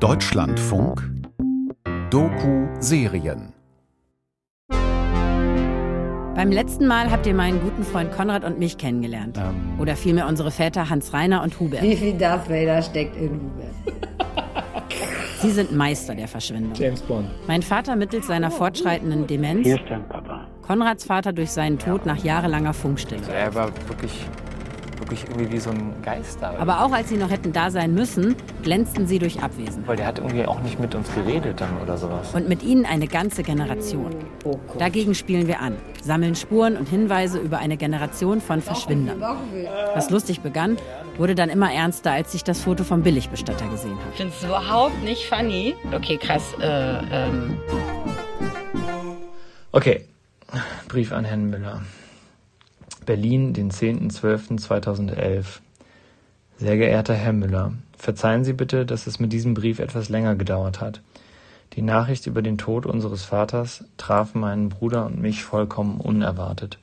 Deutschlandfunk Doku-Serien Beim letzten Mal habt ihr meinen guten Freund Konrad und mich kennengelernt. Ähm. Oder vielmehr unsere Väter Hans Reiner und Hubert. Wie viel Darth Vader steckt in Hubert? Sie sind Meister der Verschwendung. James Bond. Mein Vater mittels seiner fortschreitenden Demenz, Hier ist dein Papa. Konrads Vater durch seinen Tod nach jahrelanger Funkstille. Er war wirklich, wirklich irgendwie wie so ein Geist da. Aber auch als sie noch hätten da sein müssen, glänzten sie durch Abwesenheit. Weil der hat irgendwie auch nicht mit uns geredet dann oder sowas. Und mit ihnen eine ganze Generation. Oh Gott. Dagegen spielen wir an, sammeln Spuren und Hinweise über eine Generation von Verschwindern. Was lustig begann, wurde dann immer ernster, als ich das Foto vom Billigbestatter gesehen habe. Ich finde es überhaupt nicht funny. Okay, krass. Äh, ähm. Okay, Brief an Herrn Müller. Berlin, den 10.12.2011. Sehr geehrter Herr Müller, verzeihen Sie bitte, dass es mit diesem Brief etwas länger gedauert hat. Die Nachricht über den Tod unseres Vaters traf meinen Bruder und mich vollkommen unerwartet.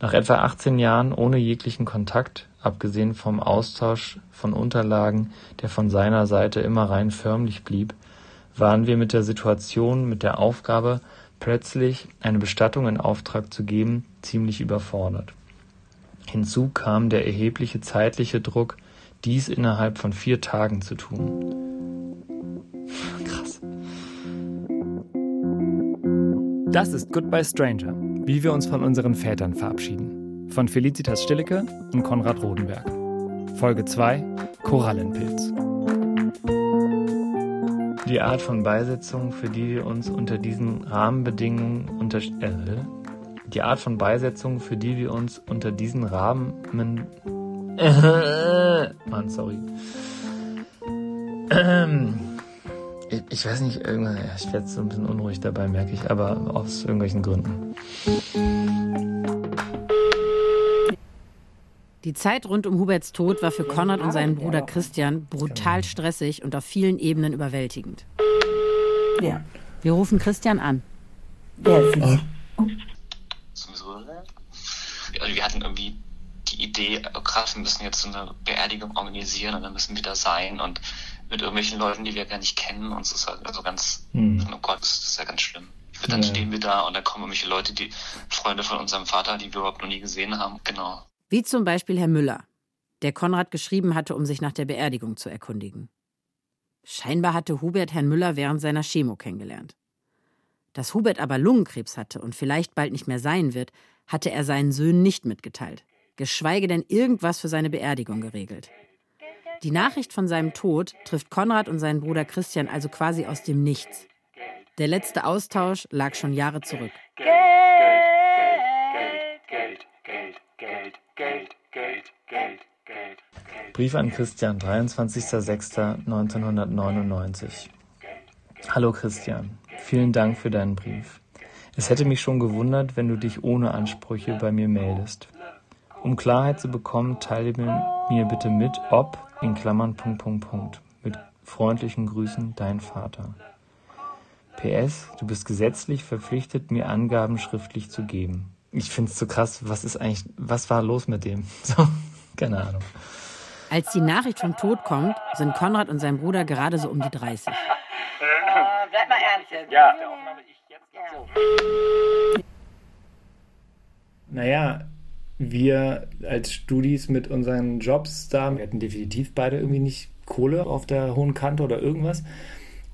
Nach etwa 18 Jahren ohne jeglichen Kontakt, abgesehen vom Austausch von Unterlagen, der von seiner Seite immer rein förmlich blieb, waren wir mit der Situation, mit der Aufgabe, plötzlich eine Bestattung in Auftrag zu geben, ziemlich überfordert. Hinzu kam der erhebliche zeitliche Druck, dies innerhalb von vier Tagen zu tun. Krass. Das ist Goodbye Stranger, wie wir uns von unseren Vätern verabschieden. Von Felicitas Stillecke und Konrad Rodenberg. Folge 2 Korallenpilz. Die Art von Beisetzung, für die wir uns unter diesen Rahmenbedingungen unter äh, die Art von Beisetzung, für die wir uns unter diesen Rahmen äh, Mann, sorry. Ähm, ich, ich weiß nicht, irgendwann, ja, ich werde so ein bisschen unruhig dabei, merke ich, aber aus irgendwelchen Gründen. Zeit rund um Huberts Tod war für Konrad und seinen Bruder Christian brutal stressig und auf vielen Ebenen überwältigend. Ja. Wir rufen Christian an. Es? sowieso. Also wir hatten irgendwie die Idee, oh krass, wir müssen jetzt so eine Beerdigung organisieren und dann müssen wir da sein und mit irgendwelchen Leuten, die wir gar nicht kennen und so ist halt also ganz, Hm. oh Gott, das ist ja ganz schlimm. Dann Ja. stehen wir da und dann kommen irgendwelche Leute, die Freunde von unserem Vater, die wir überhaupt noch nie gesehen haben. Genau. Wie zum Beispiel Herr Müller, der Konrad geschrieben hatte, um sich nach der Beerdigung zu erkundigen. Scheinbar hatte Hubert Herrn Müller während seiner Chemo kennengelernt. Dass Hubert aber Lungenkrebs hatte und vielleicht bald nicht mehr sein wird, hatte er seinen Söhnen nicht mitgeteilt, geschweige denn irgendwas für seine Beerdigung geregelt. Die Nachricht von seinem Tod trifft Konrad und seinen Bruder Christian also quasi aus dem Nichts. Der letzte Austausch lag schon Jahre zurück. Brief an Christian, 23.06.1999. Hallo Christian, vielen Dank für deinen Brief. Es hätte mich schon gewundert, wenn du dich ohne Ansprüche bei mir meldest. Um Klarheit zu bekommen, teile mir, mir bitte mit, ob, in Klammern, Punkt, Punkt, Punkt. Mit freundlichen Grüßen, dein Vater. PS, du bist gesetzlich verpflichtet, mir Angaben schriftlich zu geben. Ich find's so krass, was ist eigentlich, was war los mit dem? So, keine Ahnung. Als die Nachricht vom Tod kommt, sind Konrad und sein Bruder gerade so um die 30. bleib mal ernst jetzt. Naja, wir als Studis mit unseren Jobs da, wir hatten definitiv beide irgendwie nicht Kohle auf der hohen Kante oder irgendwas.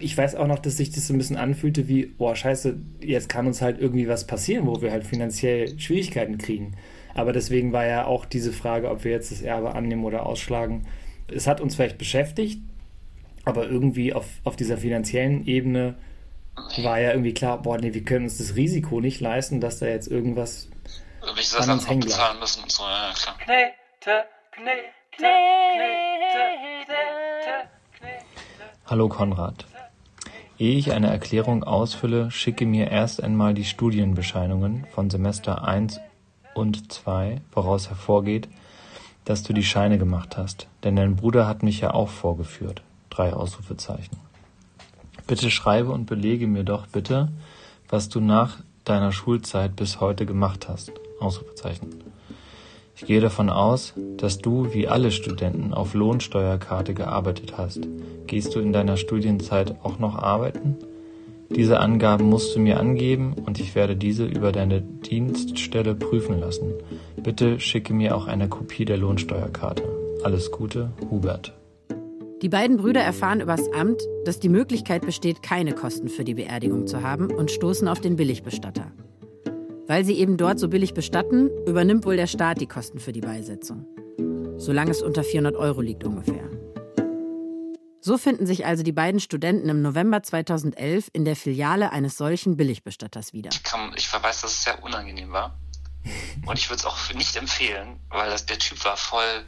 Ich weiß auch noch, dass sich das so ein bisschen anfühlte wie, oh scheiße, jetzt kann uns halt irgendwie was passieren, wo wir halt finanziell Schwierigkeiten kriegen. Aber deswegen war ja auch diese Frage, ob wir jetzt das Erbe annehmen oder ausschlagen. Es hat uns vielleicht beschäftigt, aber irgendwie auf, auf dieser finanziellen Ebene war ja irgendwie klar, boah, nee, wir können uns das Risiko nicht leisten, dass da jetzt irgendwas Irgendwelche An Sachen uns noch bezahlen müssen und so, ja, klar. Hallo Konrad. Ehe ich eine Erklärung ausfülle, schicke mir erst einmal die Studienbescheinigungen von Semester 1 und 2, woraus hervorgeht, dass du die Scheine gemacht hast. Denn dein Bruder hat mich ja auch vorgeführt. Bitte schreibe und belege mir doch bitte, was du nach deiner Schulzeit bis heute gemacht hast. Ich gehe davon aus, dass du wie alle Studenten auf Lohnsteuerkarte gearbeitet hast. Gehst du in deiner Studienzeit auch noch arbeiten? Diese Angaben musst du mir angeben und ich werde diese über deine Dienststelle prüfen lassen. Bitte schicke mir auch eine Kopie der Lohnsteuerkarte. Alles Gute, Hubert. Die beiden Brüder erfahren übers Amt, dass die Möglichkeit besteht, keine Kosten für die Beerdigung zu haben und stoßen auf den Billigbestatter. Weil sie eben dort so billig bestatten, übernimmt wohl der Staat die Kosten für die Beisetzung. Solange es unter 400 Euro liegt ungefähr. So finden sich also die beiden Studenten im November 2011 in der Filiale eines solchen Billigbestatters wieder. Ich, kann, ich weiß, dass es sehr unangenehm war. Und ich würde es auch nicht empfehlen, weil das, der Typ war voll,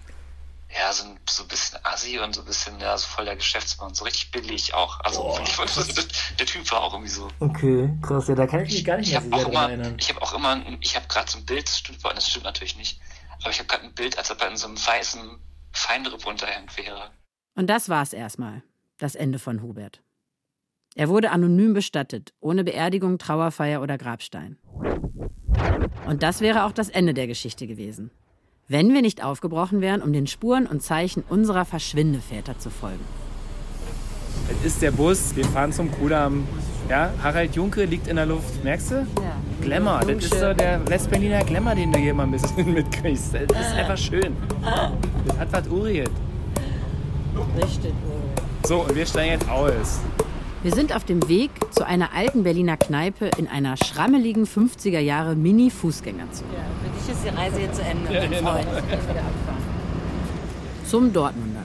ja, so ein, so ein bisschen assi und so ein bisschen, ja, so voll der Geschäftsmann, so richtig billig auch. Also ich das, der Typ war auch irgendwie so. Okay, krass, ja, da kann ich mich gar nicht Ich mehr habe so auch sehr dran immer, erinnern. ich habe auch immer, ich habe gerade so ein Bild, das stimmt, das stimmt natürlich nicht, aber ich habe gerade ein Bild, als ob er in so einem weißen Feinripp-Unterhemd wäre. Und das war's erstmal. Das Ende von Hubert. Er wurde anonym bestattet, ohne Beerdigung, Trauerfeier oder Grabstein. Und das wäre auch das Ende der Geschichte gewesen. Wenn wir nicht aufgebrochen wären, um den Spuren und Zeichen unserer Verschwindeväter zu folgen. Das ist der Bus, wir fahren zum Kudamm. Ja, Harald Junke liegt in der Luft, merkst du? Ja. Glamour, das ist so der Westberliner Glamour, den du hier mal ein bisschen mitkriegst. Das ist einfach schön. Das hat was Uriet. Richtig. So, und wir steigen jetzt aus. Wir sind auf dem Weg zu einer alten Berliner Kneipe in einer schrammeligen 50er Jahre Mini-Fußgängerzone. Ja, für dich ist die Reise jetzt zu Ende. Ja, mein genau. Freund. Ich kann wieder abfahren. Zum Dortmunder.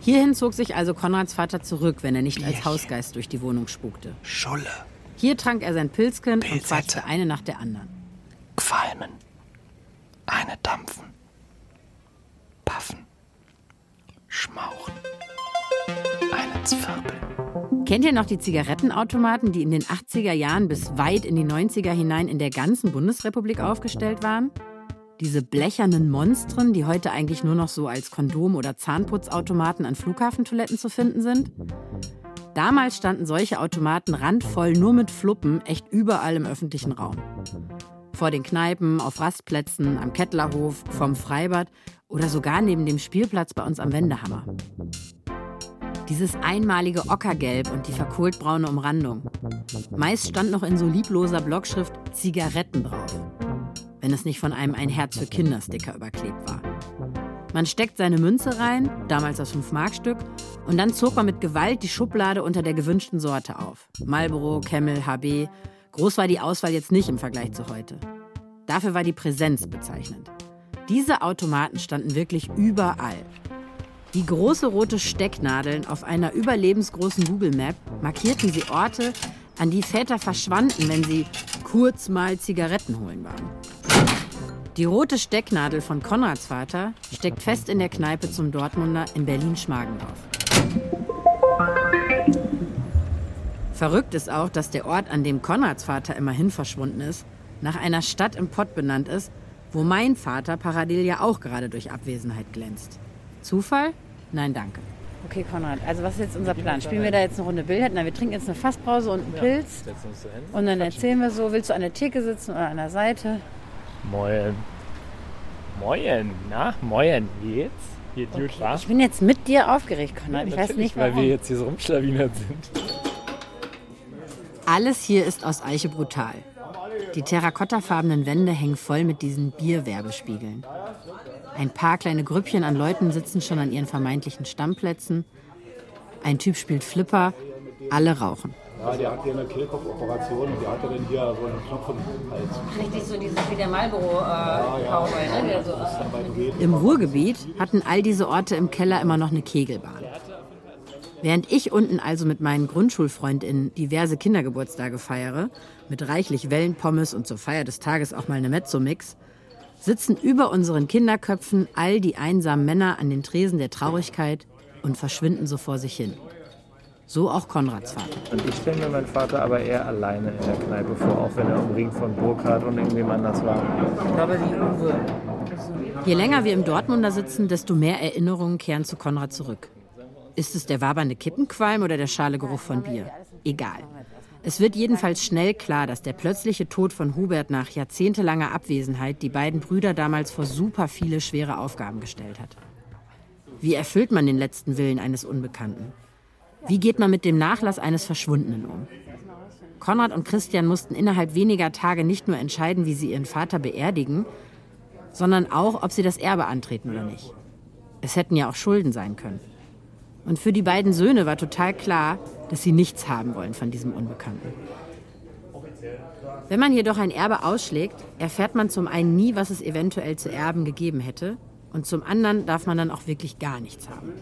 Hierhin zog sich also Konrads Vater zurück, wenn er nicht als Hausgeist durch die Wohnung spukte. Schulle, Hier trank er sein Pilzken und Pilzette. quatschte eine nach der anderen. Qualmen, eine dampfen, paffen, schmauchen, eine zwirbeln. Kennt ihr noch die Zigarettenautomaten, die in den 80er Jahren bis weit in die 90er hinein in der ganzen Bundesrepublik aufgestellt waren? Diese blechernen Monstren, die heute eigentlich nur noch so als Kondom- oder Zahnputzautomaten an Flughafentoiletten zu finden sind? Damals standen solche Automaten randvoll nur mit Fluppen echt überall im öffentlichen Raum. Vor den Kneipen, auf Rastplätzen, am Kettlerhof, vom Freibad oder sogar neben dem Spielplatz bei uns am Wendehammer. Dieses einmalige Ockergelb und die verkohltbraune Umrandung. Meist stand noch in so liebloser Blockschrift Zigaretten drauf. Wenn es nicht von einem ein Herz für Kindersticker überklebt war. Man steckt seine Münze rein, damals das 5-Mark-Stück, und dann zog man mit Gewalt die Schublade unter der gewünschten Sorte auf. Marlboro, Camel, HB. Groß war die Auswahl jetzt nicht im Vergleich zu heute. Dafür war die Präsenz bezeichnend. Diese Automaten standen wirklich überall. Wie große rote Stecknadeln auf einer überlebensgroßen Google Map markierten sie Orte, an die Väter verschwanden, wenn sie kurz mal Zigaretten holen waren. Die rote Stecknadel von Konrads Vater steckt fest in der Kneipe zum Dortmunder in Berlin-Schmargendorf. Verrückt ist auch, dass der Ort, an dem Konrads Vater immerhin verschwunden ist, nach einer Stadt im Pott benannt ist, wo mein Vater parallel ja auch gerade durch Abwesenheit glänzt. Zufall? Nein, danke. Okay, Konrad, also was ist jetzt unser Plan? Spielen wir da jetzt eine Runde Billard? Na, wir trinken jetzt eine Fassbrause und einen Pilz. Und dann erzählen wir so, willst du an der Theke sitzen oder an der Seite? Moin. Moin, na, moin. Wie geht's? Geht gut, wa? Ich bin jetzt mit dir aufgeregt, Konrad. ich weiß nicht weil warum. wir jetzt hier so rumschlawinert sind. Alles hier ist aus Eiche brutal. Die terrakottafarbenen Wände hängen voll mit diesen Bierwerbespiegeln. Ein paar kleine Grüppchen an Leuten sitzen schon an ihren vermeintlichen Stammplätzen. Ein Typ spielt Flipper, alle rauchen. Ja, der hat hier eine Kehlkopfoperation und der hatte dann hier so einen Knopf im Hals. Richtig so dieses wie der Marlboro-Cowboy, ne? Der so, äh, Im Ruhrgebiet hatten all diese Orte im Keller immer noch eine Kegelbahn. Während ich unten also mit meinen GrundschulfreundInnen diverse Kindergeburtstage feiere, mit reichlich Wellenpommes und zur Feier des Tages auch mal eine Mezzo-Mix, sitzen über unseren Kinderköpfen all die einsamen Männer an den Tresen der Traurigkeit und verschwinden so vor sich hin. So auch Konrads Vater. Und ich stelle mir meinen Vater aber eher alleine in der Kneipe vor, auch wenn er umringt von Burkhardt und irgendwem anders war. Je länger wir im Dortmunder sitzen, desto mehr Erinnerungen kehren zu Konrad zurück. Ist es der wabernde Kippenqualm oder der schale Geruch von Bier? Egal. Es wird jedenfalls schnell klar, dass der plötzliche Tod von Hubert nach jahrzehntelanger Abwesenheit die beiden Brüder damals vor super viele schwere Aufgaben gestellt hat. Wie erfüllt man den letzten Willen eines Unbekannten? Wie geht man mit dem Nachlass eines Verschwundenen um? Konrad und Christian mussten innerhalb weniger Tage nicht nur entscheiden, wie sie ihren Vater beerdigen, sondern auch, ob sie das Erbe antreten oder nicht. Es hätten ja auch Schulden sein können. Und für die beiden Söhne war total klar, dass sie nichts haben wollen von diesem Unbekannten. Wenn man jedoch ein Erbe ausschlägt, erfährt man zum einen nie, was es eventuell zu erben gegeben hätte, und zum anderen darf man dann auch wirklich gar nichts haben.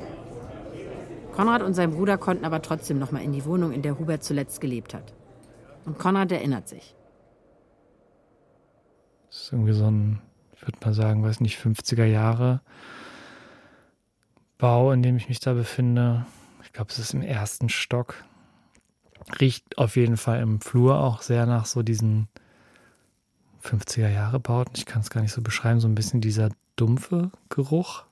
Konrad und sein Bruder konnten aber trotzdem noch mal in die Wohnung, in der Hubert zuletzt gelebt hat. Und Konrad erinnert sich. Das ist irgendwie so ein, ich würde mal sagen, weiß nicht, 50er Jahre Bau, in dem ich mich da befinde. Ich glaube, es ist im ersten Stock. Riecht auf jeden Fall im Flur auch sehr nach so diesen 50er Jahre Bauten. Ich kann es gar nicht so beschreiben, so ein bisschen dieser dumpfe Geruch.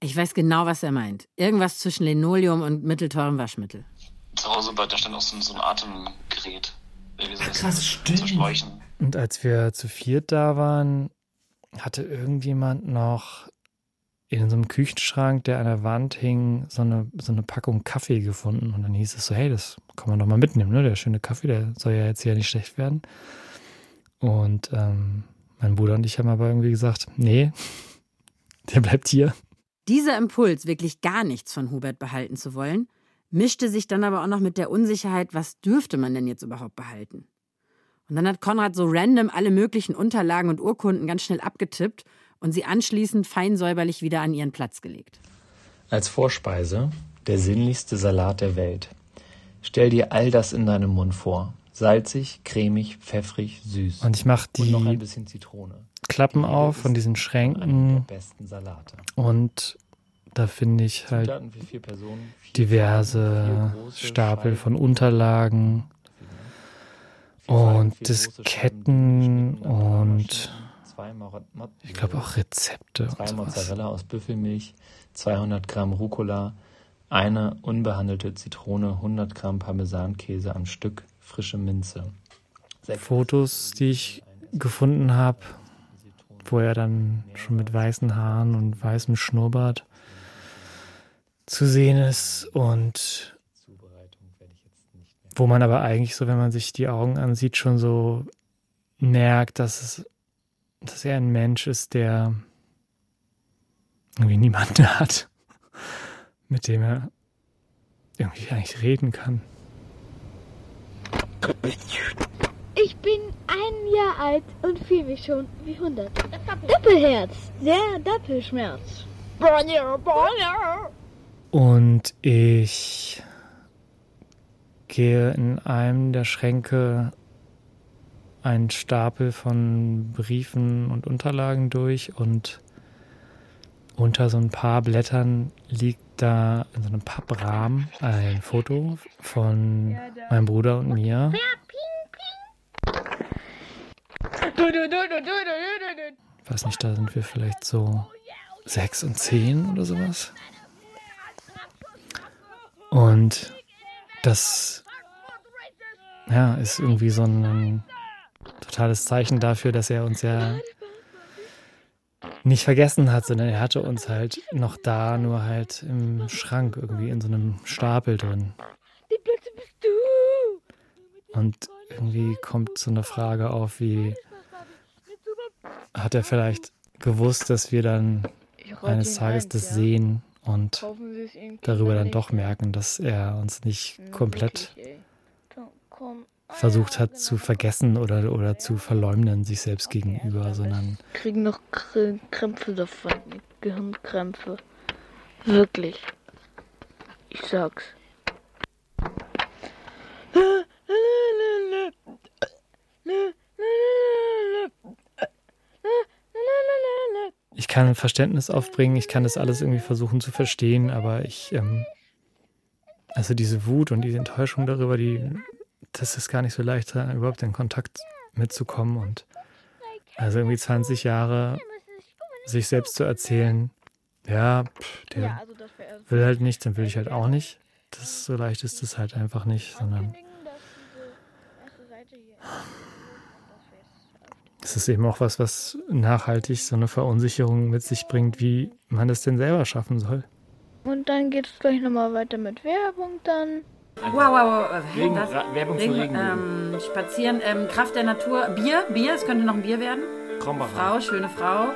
Ich weiß genau, was er meint. Irgendwas zwischen Linoleum und mittelteurem Waschmittel. Zu Hause bei da stand auch so ein, so ein Atemgerät. Ach, krass, stimmt. Und als wir zu viert da waren, hatte irgendjemand noch in so einem Küchenschrank, der an der Wand hing, so eine, so eine Packung Kaffee gefunden. Und dann hieß es so, hey, das kann man doch mal mitnehmen, ne? Der schöne Kaffee, der soll ja jetzt hier nicht schlecht werden. Und ähm, mein Bruder und ich haben aber irgendwie gesagt, nee, der bleibt hier. Dieser Impuls, wirklich gar nichts von Hubert behalten zu wollen, mischte sich dann aber auch noch mit der Unsicherheit, was dürfte man denn jetzt überhaupt behalten? Und dann hat Konrad so random alle möglichen Unterlagen und Urkunden ganz schnell abgetippt und sie anschließend feinsäuberlich wieder an ihren Platz gelegt. Als Vorspeise der sinnlichste Salat der Welt. Stell dir all das in deinem Mund vor. Salzig, cremig, pfeffrig, süß. Und ich mache Und noch ein die bisschen Zitrone. Klappen auf von diesen Schränken besten Salate. und da finde ich halt Zutaten für vier Personen. vier diverse Stapel von Unterlagen und vier das große Scheiben, Ketten geschnittene und zwei Mor- Mo- ich glaube auch Rezepte zwei. Mozzarella aus Büffelmilch, 200 Gramm Rucola, eine unbehandelte Zitrone, 100 Gramm Parmesankäse am Stück, frische Minze. Sechs Fotos, die ich gefunden habe, wo er dann schon mit weißen Haaren und weißem Schnurrbart zu sehen ist und wo man aber eigentlich so, wenn man sich die Augen ansieht, schon so merkt, dass es, dass er ein Mensch ist, der irgendwie niemanden hat, mit dem er irgendwie eigentlich reden kann. Ich bin ein Jahr alt und fühle mich schon wie 100. Doppelherz, der Doppelschmerz. Und ich gehe in einem der Schränke einen Stapel von Briefen und Unterlagen durch und unter so ein paar Blättern liegt da in so einem Papprahmen ein Foto von meinem Bruder und mir. Weiß nicht, da sind wir vielleicht so sechs und zehn oder sowas. Und das ja, ist irgendwie so ein totales Zeichen dafür, dass er uns ja nicht vergessen hat, sondern er hatte uns halt noch da, nur halt im Schrank irgendwie in so einem Stapel drin. Und irgendwie kommt so eine Frage auf, wie hat er vielleicht gewusst, dass wir dann eines Tages das sehen und darüber dann doch merken, dass er uns nicht komplett versucht hat zu vergessen oder, oder zu verleumden sich selbst gegenüber, sondern kriegen noch Kr- Krämpfe davon. Gehirnkrämpfe. Wirklich. Ich sag's. ich kann Verständnis aufbringen, ich kann das alles irgendwie versuchen zu verstehen, aber ich, ähm, also diese Wut und diese Enttäuschung darüber, die, das ist gar nicht so leicht, da überhaupt in Kontakt mitzukommen und also irgendwie 20 Jahre sich selbst zu erzählen, ja, pff, der will halt nicht, dann will ich halt auch nicht. Das so leicht ist es halt einfach nicht, sondern Es ist eben auch was, was nachhaltig so eine Verunsicherung mit sich bringt, wie man das denn selber schaffen soll. Und dann geht es gleich nochmal weiter mit Werbung dann. Wow, wow, wow. Regen- Was? Werbung für Regen- Regenbogen. ähm, Spazieren, ähm, Kraft der Natur. Bier, Bier, es könnte noch ein Bier werden. Krombacher. Frau, schöne Frau.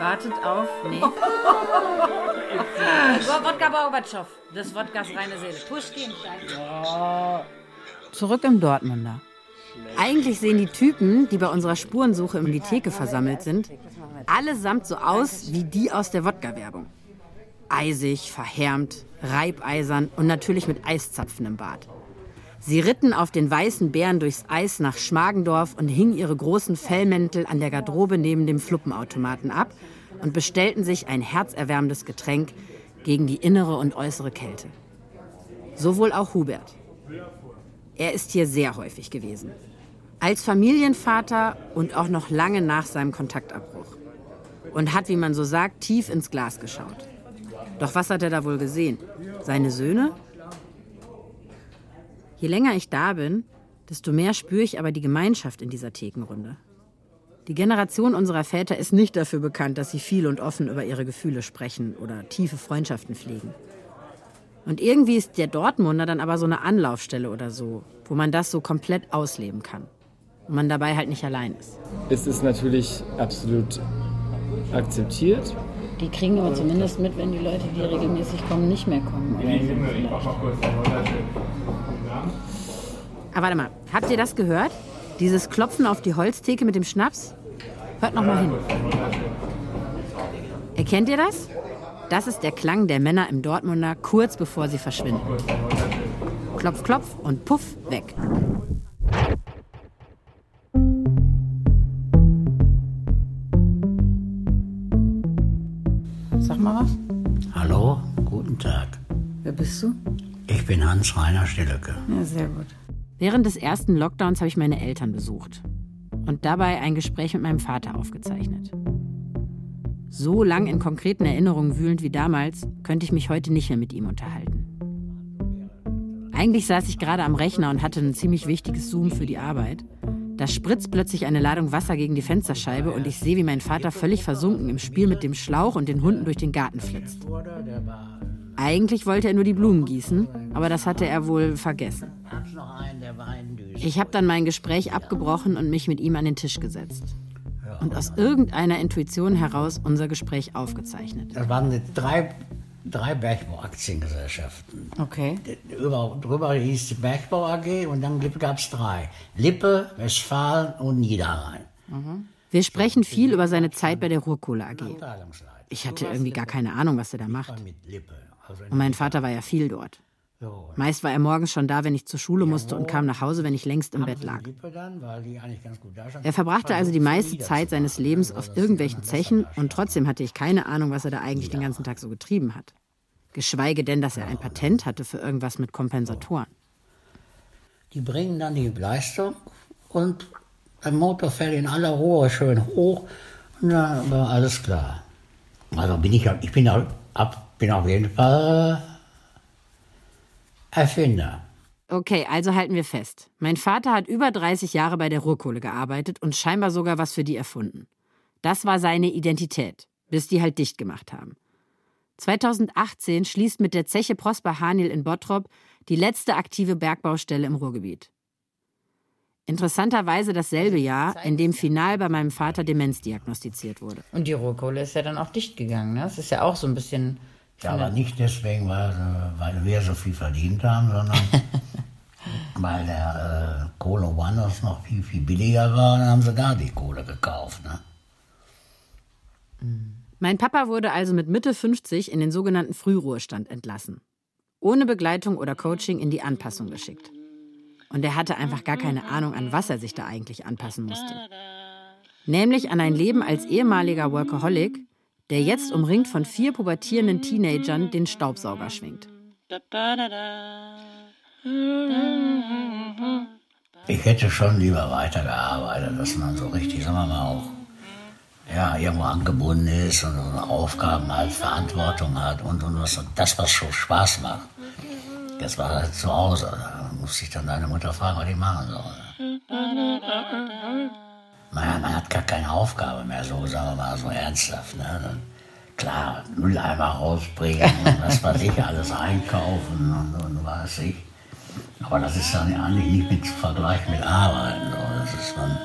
Wartet auf. Nee. Wodka Gorbatschow. Des Wodkas reine Seele. Pushkin. Zurück im Dortmunder. Eigentlich sehen die Typen, die bei unserer Spurensuche um die Theke versammelt sind, allesamt so aus wie die aus der Wodka-Werbung. Eisig, verhärmt, reibeisern und natürlich mit Eiszapfen im Bart. Sie ritten auf den weißen Bären durchs Eis nach Schmargendorf und hingen ihre großen Fellmäntel an der Garderobe neben dem Fluppenautomaten ab und bestellten sich ein herzerwärmendes Getränk gegen die innere und äußere Kälte. So wohl auch Hubert. Er ist hier sehr häufig gewesen. Als Familienvater und auch noch lange nach seinem Kontaktabbruch. Und hat, wie man so sagt, tief ins Glas geschaut. Doch was hat er da wohl gesehen? Seine Söhne? Je länger ich da bin, desto mehr spüre ich aber die Gemeinschaft in dieser Thekenrunde. Die Generation unserer Väter ist nicht dafür bekannt, dass sie viel und offen über ihre Gefühle sprechen oder tiefe Freundschaften pflegen. Und irgendwie ist der Dortmunder dann aber so eine Anlaufstelle oder so, wo man das so komplett ausleben kann. Und man dabei halt nicht allein ist. Es ist natürlich absolut akzeptiert. Die kriegen aber zumindest mit, wenn die Leute, die regelmäßig kommen, nicht mehr kommen. Aber warte mal, habt ihr das gehört? Dieses Klopfen auf die Holztheke mit dem Schnaps? Hört noch mal hin. Erkennt ihr das? Das ist der Klang der Männer im Dortmunder kurz bevor sie verschwinden. Klopf, klopf und puff, weg. Hans-Rainer Stilleke. Ja, sehr gut. Während des ersten Lockdowns habe ich meine Eltern besucht und dabei ein Gespräch mit meinem Vater aufgezeichnet. So lang in konkreten Erinnerungen wühlend wie damals, könnte ich mich heute nicht mehr mit ihm unterhalten. Eigentlich saß ich gerade am Rechner und hatte ein ziemlich wichtiges Zoom für die Arbeit. Da spritzt plötzlich eine Ladung Wasser gegen die Fensterscheibe und ich sehe, wie mein Vater völlig versunken im Spiel mit dem Schlauch und den Hunden durch den Garten flitzt. Eigentlich wollte er nur die Blumen gießen, aber das hatte er wohl vergessen. Ich habe dann mein Gespräch abgebrochen und mich mit ihm an den Tisch gesetzt. Und aus irgendeiner Intuition heraus unser Gespräch aufgezeichnet. Das waren die drei, drei Bergbauaktiengesellschaften. Okay. Über, drüber hieß die Bergbau AG und dann gab es drei. Lippe, Westfalen und Niederrhein. Wir sprechen viel über seine Zeit bei der Ruhrkohle AG. Ich hatte irgendwie gar keine Ahnung, was er da macht. Und mein Vater war ja viel dort. Meist war er morgens schon da, wenn ich zur Schule musste und kam nach Hause, wenn ich längst im Bett lag. Er verbrachte also die meiste Zeit seines Lebens auf irgendwelchen Zechen und trotzdem hatte ich keine Ahnung, was er da eigentlich den ganzen Tag so getrieben hat. Geschweige denn, dass er ein Patent hatte für irgendwas mit Kompensatoren. Die bringen dann die Leistung und der Motor fällt in aller Ruhe schön hoch und dann war alles klar. Also bin ich, ich bin, ab, bin auf jeden Fall äh, Erfinder. Okay, also halten wir fest. Mein Vater hat über 30 Jahre bei der Ruhrkohle gearbeitet und scheinbar sogar was für die erfunden. Das war seine Identität, bis die halt dicht gemacht haben. 2018 schließt mit der Zeche Prosper Haniel in Bottrop die letzte aktive Bergbaustelle im Ruhrgebiet. Interessanterweise dasselbe Jahr, in dem final bei meinem Vater Demenz diagnostiziert wurde. Und die Rohkohle ist ja dann auch dicht gegangen. Ne? Das ist ja auch so ein bisschen. Ja, aber nicht deswegen, weil, weil wir so viel verdient haben, sondern weil der äh, Kohle woanders noch viel, viel billiger war, dann haben sie da die Kohle gekauft. Ne? Mein Papa wurde also mit Mitte 50 in den sogenannten Frühruhestand entlassen. Ohne Begleitung oder Coaching in die Anpassung geschickt. Und er hatte einfach gar keine Ahnung, an was er sich da eigentlich anpassen musste. Nämlich an ein Leben als ehemaliger Workaholic, der jetzt umringt von vier pubertierenden Teenagern den Staubsauger schwingt. Ich hätte schon lieber weitergearbeitet, dass man so richtig, sagen wir mal, auch ja, irgendwo angebunden ist und Aufgaben halt, Verantwortung hat und, und was, das, was schon Spaß macht. Das war halt zu Hause. Da musste ich dann deine Mutter fragen, was ich machen soll. Naja, man hat gar keine Aufgabe mehr, so sagen wir mal so ernsthaft. Ne? Dann, klar, Mülleimer rausbringen und was weiß ich, alles einkaufen und, und was ich. Aber das ist dann eigentlich nicht mit Vergleich mit Arbeiten. So. Das ist dann.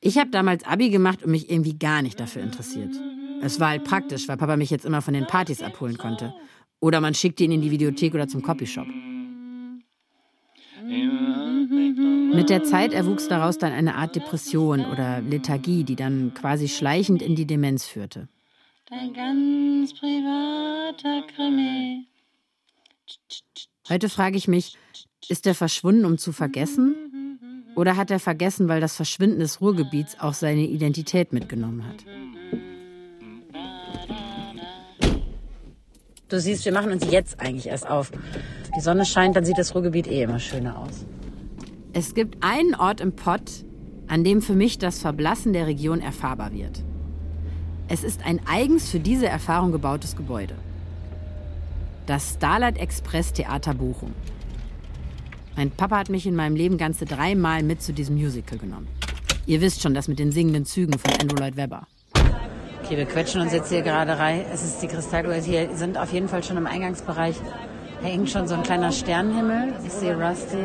Ich habe damals Abi gemacht und mich irgendwie gar nicht dafür interessiert. Es war halt praktisch, weil Papa mich jetzt immer von den Partys abholen konnte. Oder man schickt ihn in die Videothek oder zum Copyshop. Mit der Zeit erwuchs daraus dann eine Art Depression oder Lethargie, die dann quasi schleichend in die Demenz führte. Dein ganz privater Krimi. Heute frage ich mich, ist er verschwunden, um zu vergessen? Oder hat er vergessen, weil das Verschwinden des Ruhrgebiets auch seine Identität mitgenommen hat? Du siehst, wir machen uns jetzt eigentlich erst auf. Die Sonne scheint, dann sieht das Ruhrgebiet eh immer schöner aus. Es gibt einen Ort im Pott, an dem für mich das Verblassen der Region erfahrbar wird. Es ist ein eigens für diese Erfahrung gebautes Gebäude. Das Starlight Express Theater Bochum. Mein Papa hat mich in meinem Leben ganze dreimal mit zu diesem Musical genommen. Ihr wisst schon, das mit den singenden Zügen von Andrew Lloyd Webber. Okay, wir quetschen uns jetzt hier gerade rein. Es ist die Kristalluhr. Hier sind auf jeden Fall schon im Eingangsbereich. Da hängt schon so ein kleiner Sternenhimmel. Ich sehe Rusty.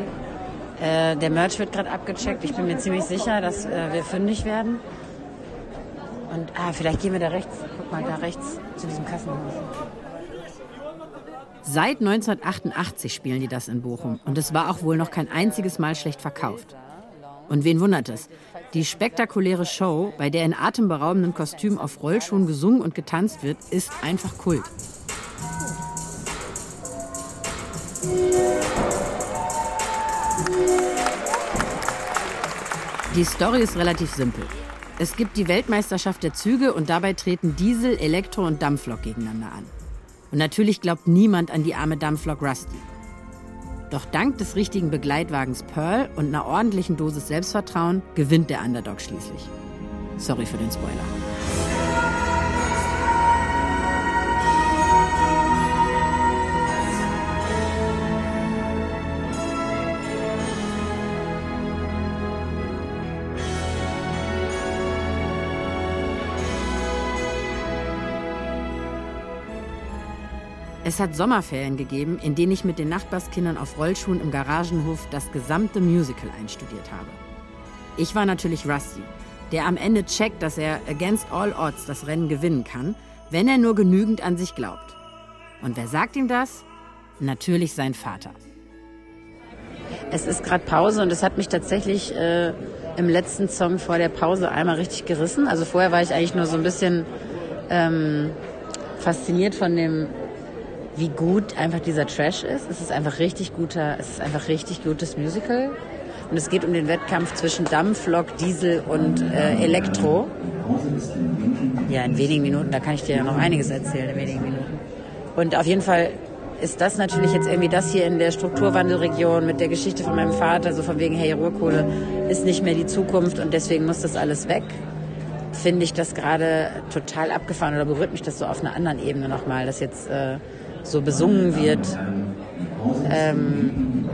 Äh, der Merch wird gerade abgecheckt. Ich bin mir ziemlich sicher, dass äh, wir fündig werden. Und ah, vielleicht gehen wir da rechts. Guck mal, da rechts zu diesem Kassenhaus. Seit 1988 spielen die das in Bochum. Und es war auch wohl noch kein einziges Mal schlecht verkauft. Und wen wundert es? Die spektakuläre Show, bei der in atemberaubendem Kostüm auf Rollschuhen gesungen und getanzt wird, ist einfach Kult. Die Story ist relativ simpel. Es gibt die Weltmeisterschaft der Züge und dabei treten Diesel, Elektro und Dampflok gegeneinander an. Und natürlich glaubt niemand an die arme Dampflok Rusty. Doch dank des richtigen Begleitwagens Pearl und einer ordentlichen Dosis Selbstvertrauen gewinnt der Underdog schließlich. Sorry für den Spoiler. Es hat Sommerferien gegeben, in denen ich mit den Nachbarskindern auf Rollschuhen im Garagenhof das gesamte Musical einstudiert habe. Ich war natürlich Rusty, der am Ende checkt, dass er against all odds das Rennen gewinnen kann, wenn er nur genügend an sich glaubt. Und wer sagt ihm das? Natürlich sein Vater. Es ist gerade Pause und es hat mich tatsächlich äh, im letzten Song vor der Pause einmal richtig gerissen. Also vorher war ich eigentlich nur so ein bisschen ähm, fasziniert von dem wie gut einfach dieser Trash ist. Es ist einfach richtig guter, es ist einfach richtig gutes Musical. Und es geht um den Wettkampf zwischen Dampflok, Diesel und äh, Elektro. Ja, in wenigen Minuten, da kann ich dir ja noch einiges erzählen in wenigen Minuten. Und auf jeden Fall ist das natürlich jetzt irgendwie das hier in der Strukturwandelregion mit der Geschichte von meinem Vater, so von wegen, hey, Ruhrkohle ist nicht mehr die Zukunft und deswegen muss das alles weg. Finde ich das gerade total abgefahren oder berührt mich das so auf einer anderen Ebene nochmal, dass jetzt äh, so besungen wird, ähm,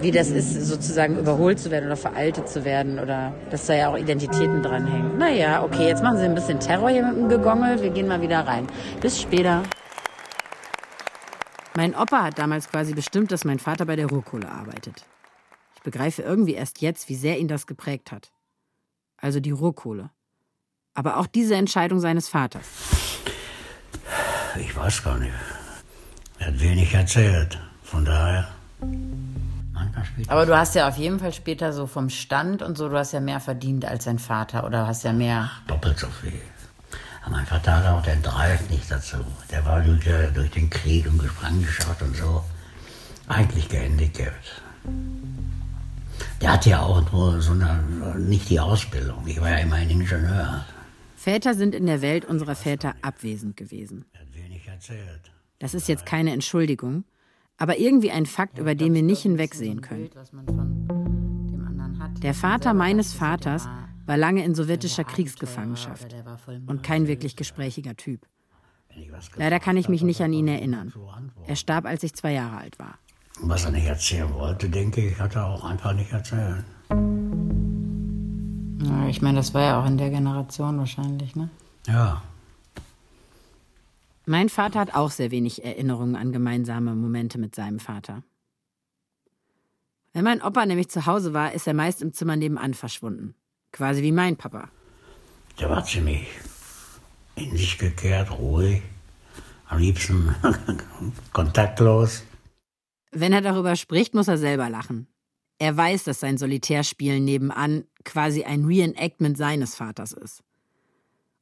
wie das ist, sozusagen überholt zu werden oder veraltet zu werden oder dass da ja auch Identitäten dranhängen. Naja, okay, jetzt machen Sie ein bisschen Terror hier mit dem Gegongel, wir gehen mal wieder rein. Bis später. Mein Opa hat damals quasi bestimmt, dass mein Vater bei der Ruhrkohle arbeitet. Ich begreife irgendwie erst jetzt, wie sehr ihn das geprägt hat. Also die Ruhrkohle. Aber auch diese Entscheidung seines Vaters. Ich weiß gar nicht. Er hat wenig erzählt. Von daher. Aber du hast ja auf jeden Fall später so vom Stand und so, du hast ja mehr verdient als dein Vater oder hast ja mehr. Doppelt so viel. Aber mein Vater hatte auch den Drive nicht dazu. Der war durch, durch den Krieg und Gefangenschaft und so eigentlich gehandicapt. Der hatte ja auch nur so eine, nicht die Ausbildung. Ich war ja immerhin Ingenieur. Väter sind in der Welt unserer Väter abwesend gewesen. Er hat wenig erzählt. Das ist jetzt keine Entschuldigung, aber irgendwie ein Fakt, über den wir nicht hinwegsehen können. Der Vater meines Vaters war lange in sowjetischer Kriegsgefangenschaft und kein wirklich gesprächiger Typ. Leider kann ich mich nicht an ihn erinnern. Er starb, als ich zwei Jahre alt war. Was er nicht erzählen wollte, denke ich, hat er auch einfach nicht erzählt. Ja, ich meine, das war ja auch in der Generation wahrscheinlich, ne? Ja. Mein Vater hat auch sehr wenig Erinnerungen an gemeinsame Momente mit seinem Vater. Wenn mein Opa nämlich zu Hause war, ist er meist im Zimmer nebenan verschwunden. Quasi wie mein Papa. Der war ziemlich in sich gekehrt, ruhig, am liebsten kontaktlos. Wenn er darüber spricht, muss er selber lachen. Er weiß, dass sein Solitärspielen nebenan quasi ein Reenactment seines Vaters ist.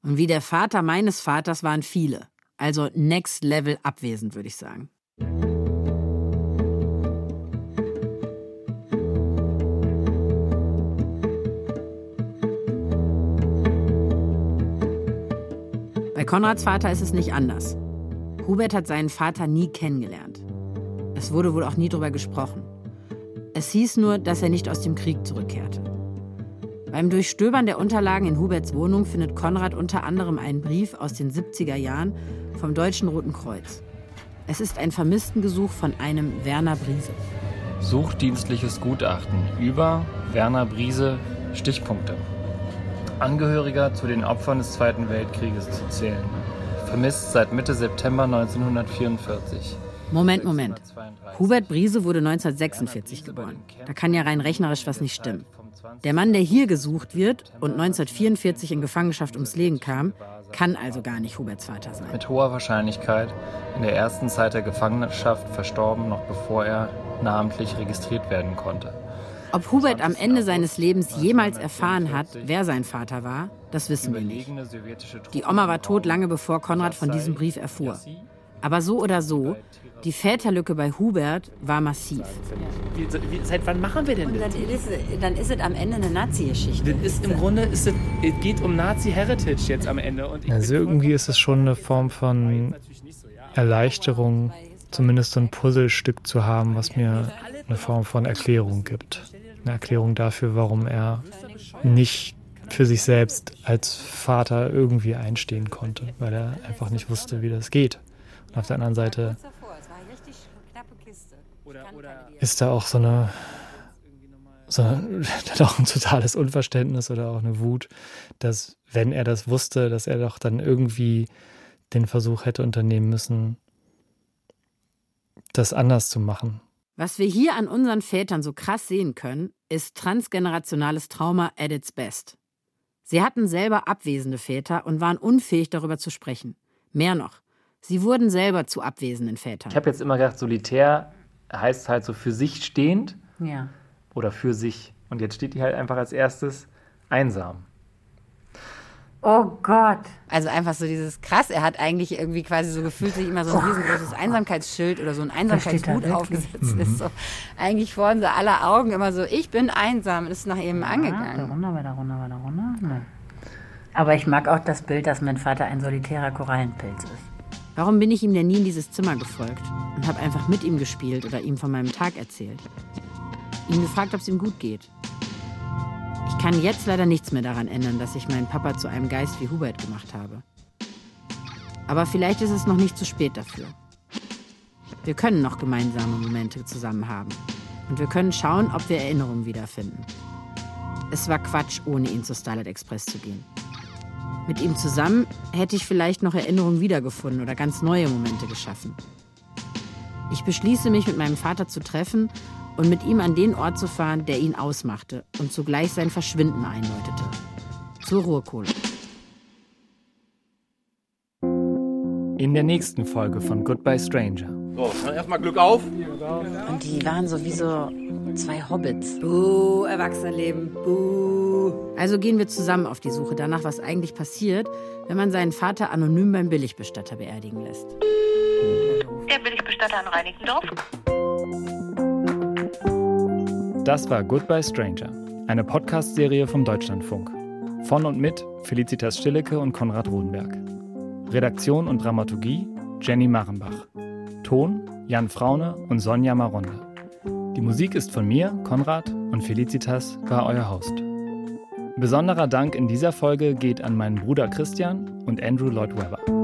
Und wie der Vater meines Vaters waren viele. Also next level abwesend, würde ich sagen. Bei Konrads Vater ist es nicht anders. Hubert hat seinen Vater nie kennengelernt. Es wurde wohl auch nie darüber gesprochen. Es hieß nur, dass er nicht aus dem Krieg zurückkehrte. Beim Durchstöbern der Unterlagen in Huberts Wohnung findet Konrad unter anderem einen Brief aus den 70er Jahren vom Deutschen Roten Kreuz. Es ist ein Vermisstengesuch von einem Werner Briese. Suchdienstliches Gutachten über Werner Briese Stichpunkte. Angehöriger zu den Opfern des Zweiten Weltkrieges zu zählen. Vermisst seit Mitte September 1944. Moment, Moment. Hubert Briese wurde 1946 geboren. Da kann ja rein rechnerisch was nicht stimmen. Der Mann, der hier gesucht wird und 1944 in Gefangenschaft ums Leben kam, kann also gar nicht Huberts Vater sein. Mit hoher Wahrscheinlichkeit in der ersten Zeit der Gefangenschaft verstorben, noch bevor er namentlich registriert werden konnte. Ob Hubert am Ende seines Lebens jemals erfahren hat, wer sein Vater war, das wissen wir nicht. Die Oma war tot lange bevor Konrad von diesem Brief erfuhr. Aber so oder so, die Väterlücke bei Hubert war massiv. Wie, wie, seit wann machen wir denn Und das? dann ist, dann ist es am Ende eine Nazi-Geschichte. Ist im Grunde ist es, es geht um Nazi-Heritage jetzt am Ende. Also irgendwie ist es schon eine Form von Erleichterung, zumindest so ein Puzzlestück zu haben, was mir eine Form von Erklärung gibt. Eine Erklärung dafür, warum er nicht für sich selbst als Vater irgendwie einstehen konnte, weil er einfach nicht wusste, wie das geht. Und auf der anderen Seite ist da auch so eine, so eine hat auch ein totales Unverständnis oder auch eine Wut, dass wenn er das wusste, dass er doch dann irgendwie den Versuch hätte unternehmen müssen, das anders zu machen. Was wir hier an unseren Vätern so krass sehen können, ist transgenerationales Trauma at its best. Sie hatten selber abwesende Väter und waren unfähig darüber zu sprechen. Mehr noch, sie wurden selber zu abwesenden Vätern. Ich habe jetzt immer gedacht, solitär heißt halt so für sich stehend Ja. oder für sich. Und jetzt steht die halt einfach als erstes einsam. Oh Gott. Also einfach so dieses krass, er hat eigentlich irgendwie quasi so gefühlt sich immer so ein riesengroßes Einsamkeitsschild oder so ein Einsamkeitshut aufgesetzt ist. So eigentlich vor unser aller Augen immer so, ich bin einsam, ist nach ihm angegangen. Runter, weiter runter, weiter runter. Nein. Aber ich mag auch das Bild, dass mein Vater ein solitärer Korallenpilz ist. Warum bin ich ihm denn nie in dieses Zimmer gefolgt und habe einfach mit ihm gespielt oder ihm von meinem Tag erzählt? Ihn gefragt, ob es ihm gut geht. Ich kann jetzt leider nichts mehr daran ändern, dass ich meinen Papa zu einem Geist wie Hubert gemacht habe. Aber vielleicht ist es noch nicht zu spät dafür. Wir können noch gemeinsame Momente zusammen haben. Und wir können schauen, ob wir Erinnerungen wiederfinden. Es war Quatsch, ohne ihn zu Starlight Express zu gehen. Mit ihm zusammen hätte ich vielleicht noch Erinnerungen wiedergefunden oder ganz neue Momente geschaffen. Ich beschließe mich, mit meinem Vater zu treffen und mit ihm an den Ort zu fahren, der ihn ausmachte und zugleich sein Verschwinden einläutete. Zur Ruhrkohle. In der nächsten Folge von Goodbye Stranger. So, dann erstmal Glück auf. Und die waren so wie so zwei Hobbits. Buh, Erwachsenenleben, buh. Also gehen wir zusammen auf die Suche danach, was eigentlich passiert, wenn man seinen Vater anonym beim Billigbestatter beerdigen lässt. Der Billigbestatter in Reinickendorf. Das war Goodbye Stranger, eine Podcast-Serie vom Deutschlandfunk. Von und mit Felicitas Stillecke und Konrad Rodenberg. Redaktion und Dramaturgie Jenny Marenbach. Ton Jan Fraune und Sonja Maronde. Die Musik ist von mir, Konrad, und Felicitas war euer Host. Besonderer Dank in dieser Folge geht an meinen Bruder Christian und Andrew Lloyd Webber.